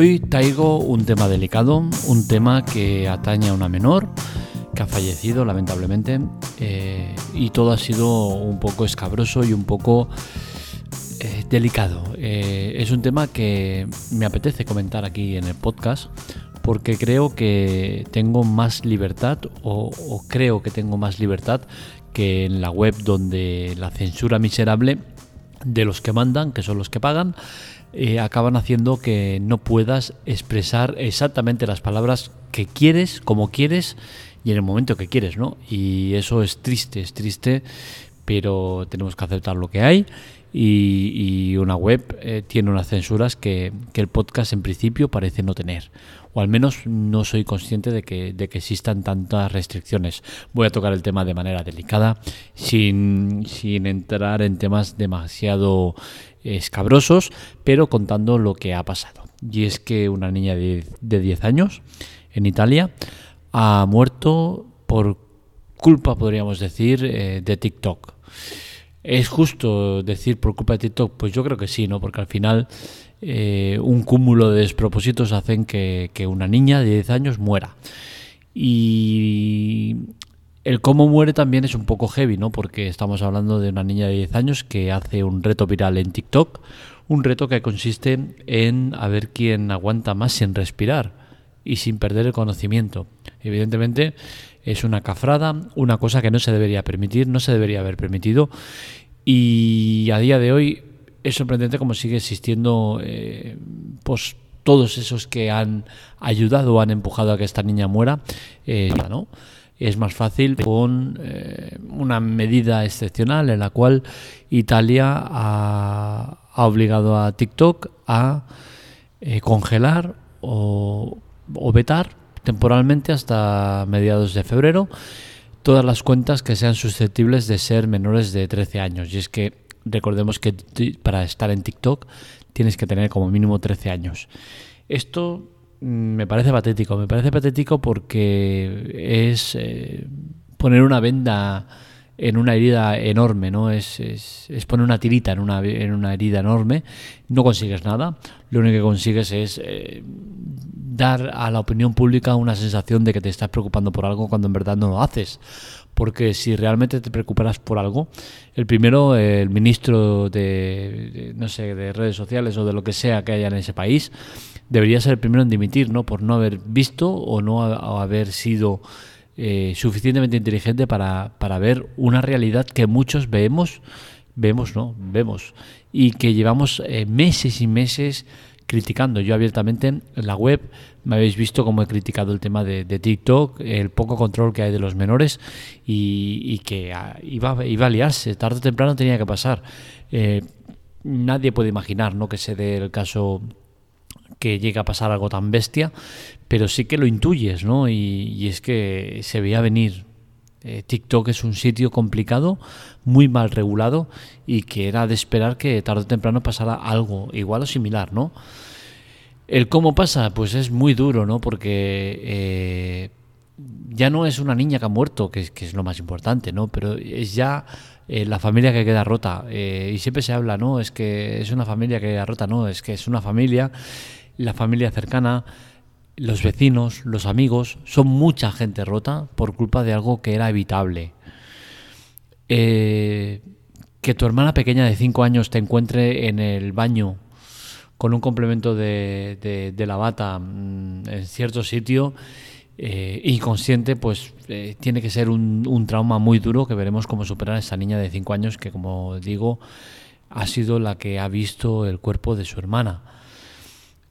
Hoy traigo un tema delicado, un tema que atañe a una menor que ha fallecido lamentablemente eh, y todo ha sido un poco escabroso y un poco eh, delicado. Eh, es un tema que me apetece comentar aquí en el podcast porque creo que tengo más libertad o, o creo que tengo más libertad que en la web donde la censura miserable de los que mandan, que son los que pagan, eh, acaban haciendo que no puedas expresar exactamente las palabras que quieres, como quieres y en el momento que quieres, ¿no? Y eso es triste, es triste, pero tenemos que aceptar lo que hay y, una web eh, tiene unas censuras que, que, el podcast en principio parece no tener. O al menos no soy consciente de que, de que existan tantas restricciones. Voy a tocar el tema de manera delicada, sin, sin entrar en temas demasiado escabrosos, pero contando lo que ha pasado. Y es que una niña de, de 10 años en Italia ha muerto por culpa, podríamos decir, eh, de TikTok. ¿Es justo decir por culpa de TikTok? Pues yo creo que sí, ¿no? Porque al final eh, un cúmulo de despropósitos hacen que, que, una niña de 10 años muera. Y el cómo muere también es un poco heavy, ¿no? Porque estamos hablando de una niña de 10 años que hace un reto viral en TikTok, un reto que consiste en a ver quién aguanta más sin respirar y sin perder el conocimiento. Evidentemente es una cafrada, una cosa que no se debería permitir, no se debería haber permitido y a día de hoy es sorprendente cómo sigue existiendo eh, pues todos esos que han ayudado o han empujado a que esta niña muera, eh, ¿no? es más fácil con eh, una medida excepcional en la cual Italia ha, ha obligado a TikTok a eh, congelar o, o, vetar temporalmente hasta mediados de febrero todas las cuentas que sean susceptibles de ser menores de 13 años. Y es que recordemos que para estar en TikTok tienes que tener como mínimo 13 años. Esto me parece patético. Me parece patético porque es eh, poner una venda en una herida enorme, ¿no? Es, es, es, poner una tirita en una, en una herida enorme. No consigues nada. Lo único que consigues es eh, dar a la opinión pública una sensación de que te estás preocupando por algo cuando en verdad no lo haces. Porque si realmente te preocuparas por algo, el primero, el ministro de, no sé, de redes sociales o de lo que sea que haya en ese país, debería ser el primero en dimitir, ¿no? Por no haber visto o no haber sido eh, suficientemente inteligente para, para, ver una realidad que muchos vemos, vemos, ¿no? Vemos. Y que llevamos eh, meses y meses criticando. Yo abiertamente en la web me habéis visto como he criticado el tema de, TikTok, el poco control que hay de los menores y, y que ah, iba, iba a liarse, tarde o temprano tenía que pasar. Eh, nadie puede imaginar ¿no? que se dé el caso que llegue a pasar algo tan bestia, pero sí que lo intuyes, ¿no? Y, es que se veía venir. Eh, TikTok es un sitio complicado, muy mal regulado y que era de esperar que tarde o temprano pasara algo igual o similar, ¿no? El cómo pasa, pues es muy duro, ¿no? Porque eh, ya no es una niña que ha muerto, que, es lo más importante, ¿no? Pero es ya eh, la familia que queda rota. Y siempre se habla, ¿no? Es que es una familia que queda rota, no, es que es una familia, la familia cercana, los vecinos, los amigos, son mucha gente rota por culpa de algo que era evitable. Eh, que tu hermana pequeña de 5 años te encuentre en el baño con un complemento de, de, la bata mmm, en cierto sitio eh, inconsciente, pues eh, tiene que ser un, un, trauma muy duro que veremos cómo superar a esa niña de 5 años que, como digo, ha sido la que ha visto el cuerpo de su hermana.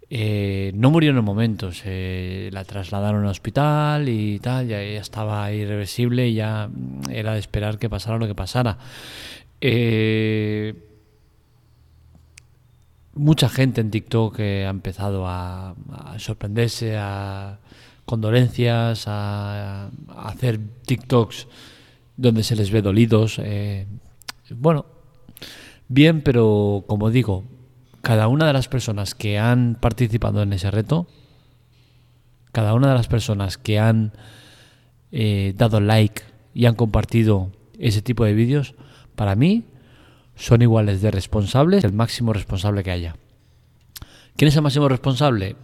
Eh, no murió en el momento, se la trasladaron al hospital y tal, ya, estaba irreversible y ya era de esperar que pasara lo que pasara. Eh, mucha gente en TikTok ha empezado a, a sorprenderse, a condolencias, a, a, hacer TikToks donde se les ve dolidos. Eh, bueno, bien, pero como digo, cada una de las personas que han participado en ese reto, cada una de las personas que han eh, dado like y han compartido ese tipo de vídeos, para mí son iguales de responsables, el máximo responsable que haya. ¿Quién es el máximo responsable?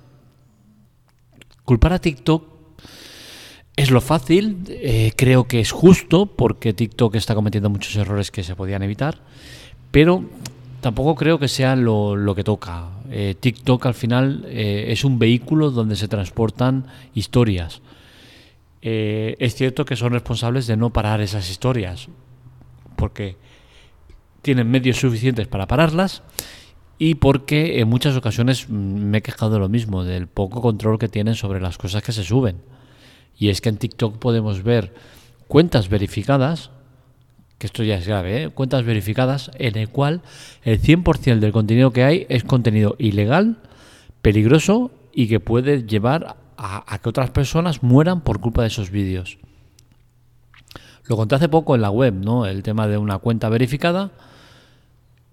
Culpar a TikTok es lo fácil, eh, creo que es justo porque TikTok está cometiendo muchos errores que se podían evitar, pero tampoco creo que sea lo, que toca. Eh, TikTok al final eh, es un vehículo donde se transportan historias. es cierto que son responsables de no parar esas historias, porque tienen medios suficientes para pararlas y porque en muchas ocasiones me he quejado de lo mismo, del poco control que tienen sobre las cosas que se suben. Y es que en TikTok podemos ver cuentas verificadas, que esto ya es grave, ¿eh? cuentas verificadas en el cual el 100% del contenido que hay es contenido ilegal, peligroso y que puede llevar a, que otras personas mueran por culpa de esos vídeos. Lo conté hace poco en la web, ¿no? El tema de una cuenta verificada,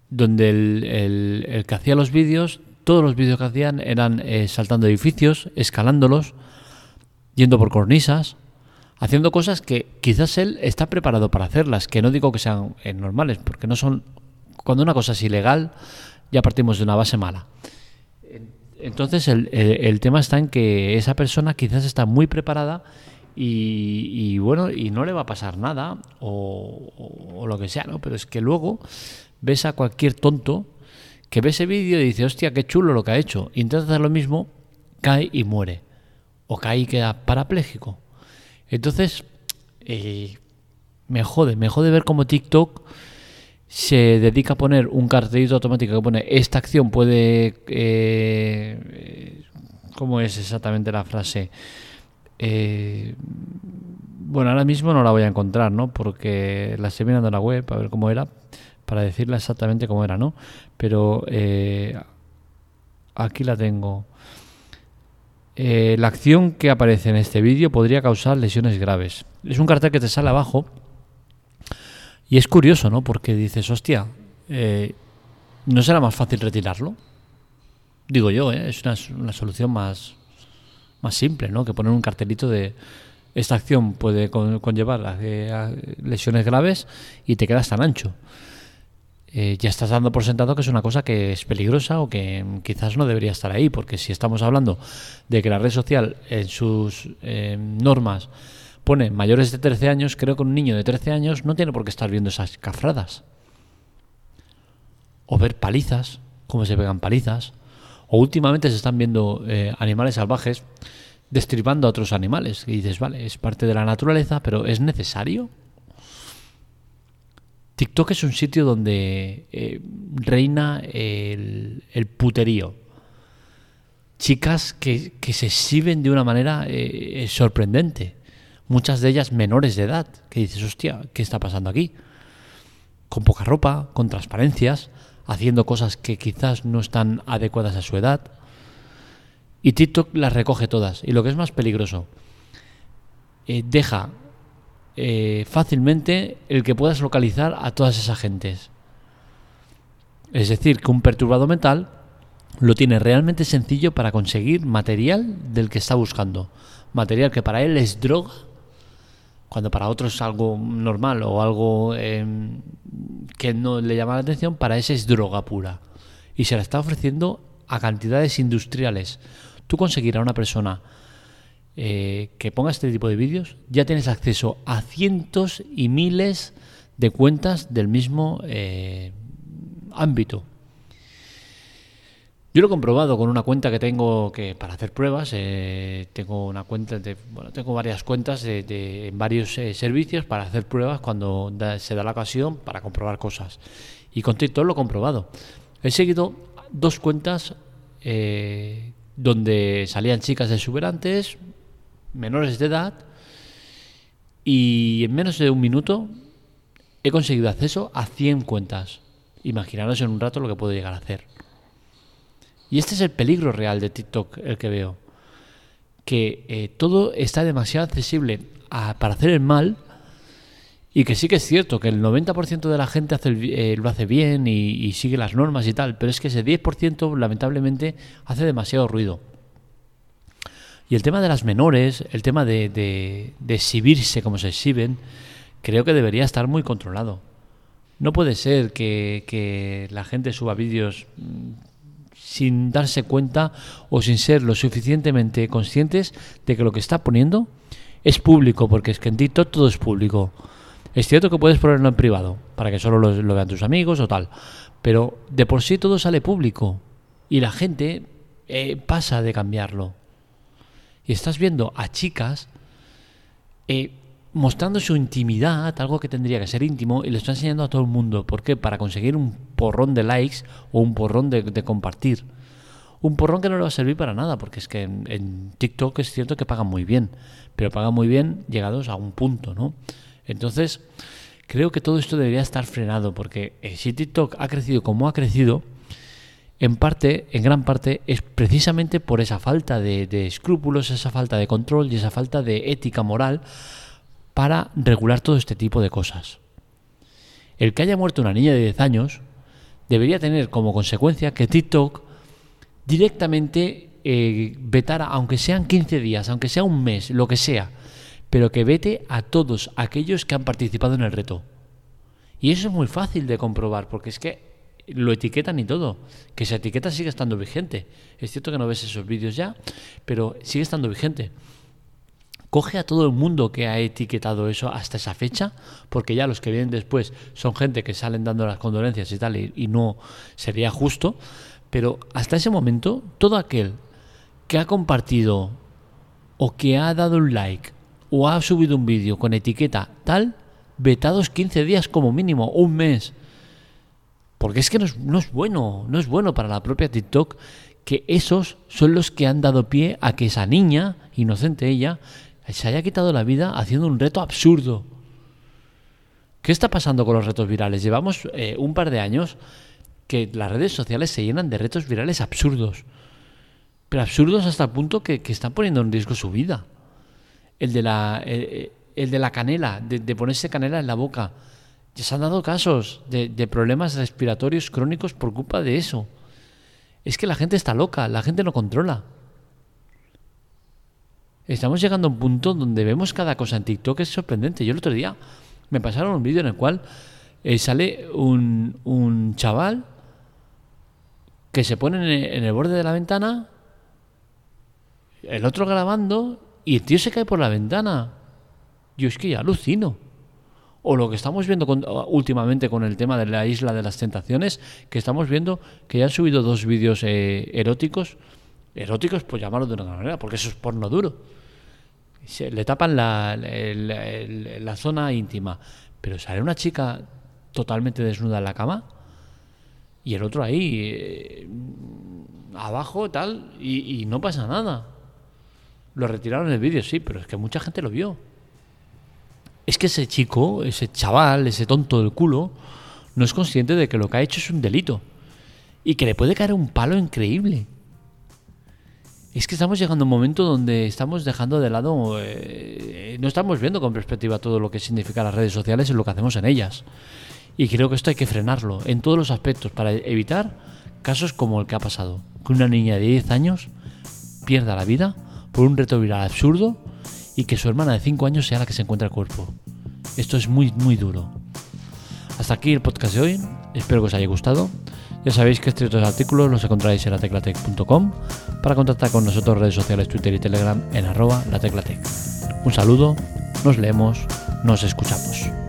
donde el, que hacía los vídeos, todos los vídeos que hacían eran eh, saltando edificios, escalándolos, yendo por cornisas, haciendo cosas que quizás él está preparado para hacerlas, que no digo que sean eh, normales, porque no son... Cuando una cosa es ilegal, ya partimos de una base mala. Entonces el, tema está en que esa persona quizás está muy preparada y, bueno, y no le va a pasar nada o, lo que sea, ¿no? Pero es que luego ves a cualquier tonto que ve ese vídeo y dice, hostia, qué chulo lo que ha hecho. Intenta hacer lo mismo, cae y muere o cae y queda parapléjico. Entonces, eh, me jode, me jode ver cómo TikTok se dedica a poner un cartelito automático que pone esta acción puede... Eh, ¿Cómo es exactamente la frase? Eh, bueno, ahora mismo no la voy a encontrar, ¿no? Porque la estoy mirando en la web a ver cómo era, para decirla exactamente cómo era, ¿no? Pero aquí la tengo. Eh, la acción que aparece en este vídeo podría causar lesiones graves. Es un cartel que te sale abajo y es curioso, ¿no? Porque dices, hostia, eh, ¿no será más fácil retirarlo? Digo yo, ¿eh? es una, solución más, más simple, ¿no? Que poner un cartelito de esta acción puede conllevar lesiones graves y te quedas tan ancho. Eh, ya estás dando por sentado que es una cosa que es peligrosa o que quizás no debería estar ahí, porque si estamos hablando de que la red social en sus eh, normas pone mayores de 13 años, creo que un niño de 13 años no tiene por qué estar viendo esas cafradas. O ver palizas, cómo se pegan palizas. O últimamente se están viendo eh, animales salvajes destripando a otros animales. Y dices, vale, es parte de la naturaleza, pero ¿es necesario? TikTok es un sitio donde eh, reina el, puterío. Chicas que, se exhiben de una manera eh, sorprendente. Muchas de ellas menores de edad. Que dices, hostia, ¿qué está pasando aquí? Con poca ropa, con transparencias, haciendo cosas que quizás no están adecuadas a su edad. Y TikTok las recoge todas. Y lo que es más peligroso, eh, deja eh, fácilmente el que puedas localizar a todas esas gentes. Es decir, que un perturbado mental lo tiene realmente sencillo para conseguir material del que está buscando. Material que para él es droga, cuando para otros es algo normal o algo em, que no le llama la atención, para ese es droga pura. Y se la está ofreciendo a cantidades industriales. Tú conseguir a una persona eh, que ponga este tipo de vídeos, ya tienes acceso a cientos y miles de cuentas del mismo eh, ámbito. Yo lo he comprobado con una cuenta que tengo que para hacer pruebas. Eh, tengo una cuenta de, bueno, tengo varias cuentas de, en varios servicios para hacer pruebas cuando se da la ocasión para comprobar cosas. Y con TikTok lo he comprobado. He seguido dos cuentas donde salían chicas exuberantes, menores de edad y en menos de un minuto he conseguido acceso a 100 cuentas. Imaginaros en un rato lo que puedo llegar a hacer. Y este es el peligro real de TikTok, el que veo. Que eh, todo está demasiado accesible para hacer el mal y que sí que es cierto que el 90% de la gente hace eh, lo hace bien y, y sigue las normas y tal, pero es que ese 10% lamentablemente hace demasiado ruido. Y el tema de las menores, el tema de, de, exhibirse como se exhiben, creo que debería estar muy controlado. No puede ser que, la gente suba vídeos mm, sin darse cuenta o sin ser lo suficientemente conscientes de que lo que está poniendo es público, porque es que en TikTok todo es público. Es cierto que puedes ponerlo en privado, para que solo lo, vean tus amigos o tal, pero de por sí todo sale público y la gente eh, pasa de cambiarlo. Y estás viendo a chicas eh, mostrando su intimidad, algo que tendría que ser íntimo, y le está enseñando a todo el mundo. ¿Por qué? Para conseguir un porrón de likes o un porrón de, compartir. Un porrón que no le va a servir para nada, porque es que en, en, TikTok es cierto que pagan muy bien, pero pagan muy bien llegados a un punto, ¿no? Entonces, creo que todo esto debería estar frenado, porque eh, si TikTok ha crecido como ha crecido, en parte, en gran parte, es precisamente por esa falta de, escrúpulos, esa falta de control y esa falta de ética moral para regular todo este tipo de cosas. El que haya muerto una niña de 10 años debería tener como consecuencia que TikTok directamente eh, vetara, aunque sean 15 días, aunque sea un mes, lo que sea, pero que vete a todos aquellos que han participado en el reto. Y eso es muy fácil de comprobar, porque es que lo etiquetan y todo. Que esa etiqueta sigue estando vigente. Es cierto que no ves esos vídeos ya, pero sigue estando vigente. Coge a todo el mundo que ha etiquetado eso hasta esa fecha, porque ya los que vienen después son gente que salen dando las condolencias y tal, y no sería justo. Pero hasta ese momento, todo aquel que ha compartido o que ha dado un like o ha subido un vídeo con etiqueta tal, vetados 15 días como mínimo, un mes. Porque es que no es, bueno, no es bueno para la propia TikTok que esos son los que han dado pie a que esa niña, inocente ella, se haya quitado la vida haciendo un reto absurdo. ¿Qué está pasando con los retos virales? Llevamos eh, un par de años que las redes sociales se llenan de retos virales absurdos. Pero absurdos hasta el punto que, que están poniendo en riesgo su vida el de la, el, de la canela, de, ponerse canela en la boca. Se han dado casos de, problemas respiratorios crónicos por culpa de eso. Es que la gente está loca, la gente no controla. Estamos llegando a un punto donde vemos cada cosa en TikTok que es sorprendente. Yo el otro día me pasaron un vídeo en el cual eh, sale un, un, chaval que se pone en en el borde de la ventana, el otro grabando y el tío se cae por la ventana. Yo es que ya alucino. O lo que estamos viendo últimamente con el tema de la isla de las tentaciones, que estamos viendo que ya han subido dos vídeos eh, eróticos. Eróticos, pues llamarlo de una manera, porque eso es porno duro. Se, le tapan la, zona íntima. Pero sale una chica totalmente desnuda en la cama y el otro ahí, eh, abajo, tal, y no pasa nada. Lo retiraron el vídeo, sí, pero es que mucha gente lo vio. Es que ese chico, ese chaval, ese tonto del culo, no es consciente de que lo que ha hecho es un delito. Y que le puede caer un palo increíble. Es que estamos llegando a un momento donde estamos dejando de lado, eh, no estamos viendo con perspectiva todo lo que significan las redes sociales y lo que hacemos en ellas. Y creo que esto hay que frenarlo en todos los aspectos para evitar casos como el que ha pasado. Que una niña de 10 años pierda la vida por un reto viral absurdo y que su hermana de 5 años sea la que se encuentra el cuerpo. Esto es muy, muy duro. Hasta aquí el podcast de hoy. Espero que os haya gustado. Ya sabéis que estos artículos los encontráis en lateclatec.com para contactar con nosotros redes sociales Twitter y Telegram en arroba lateclatec. Un saludo, nos leemos, nos escuchamos.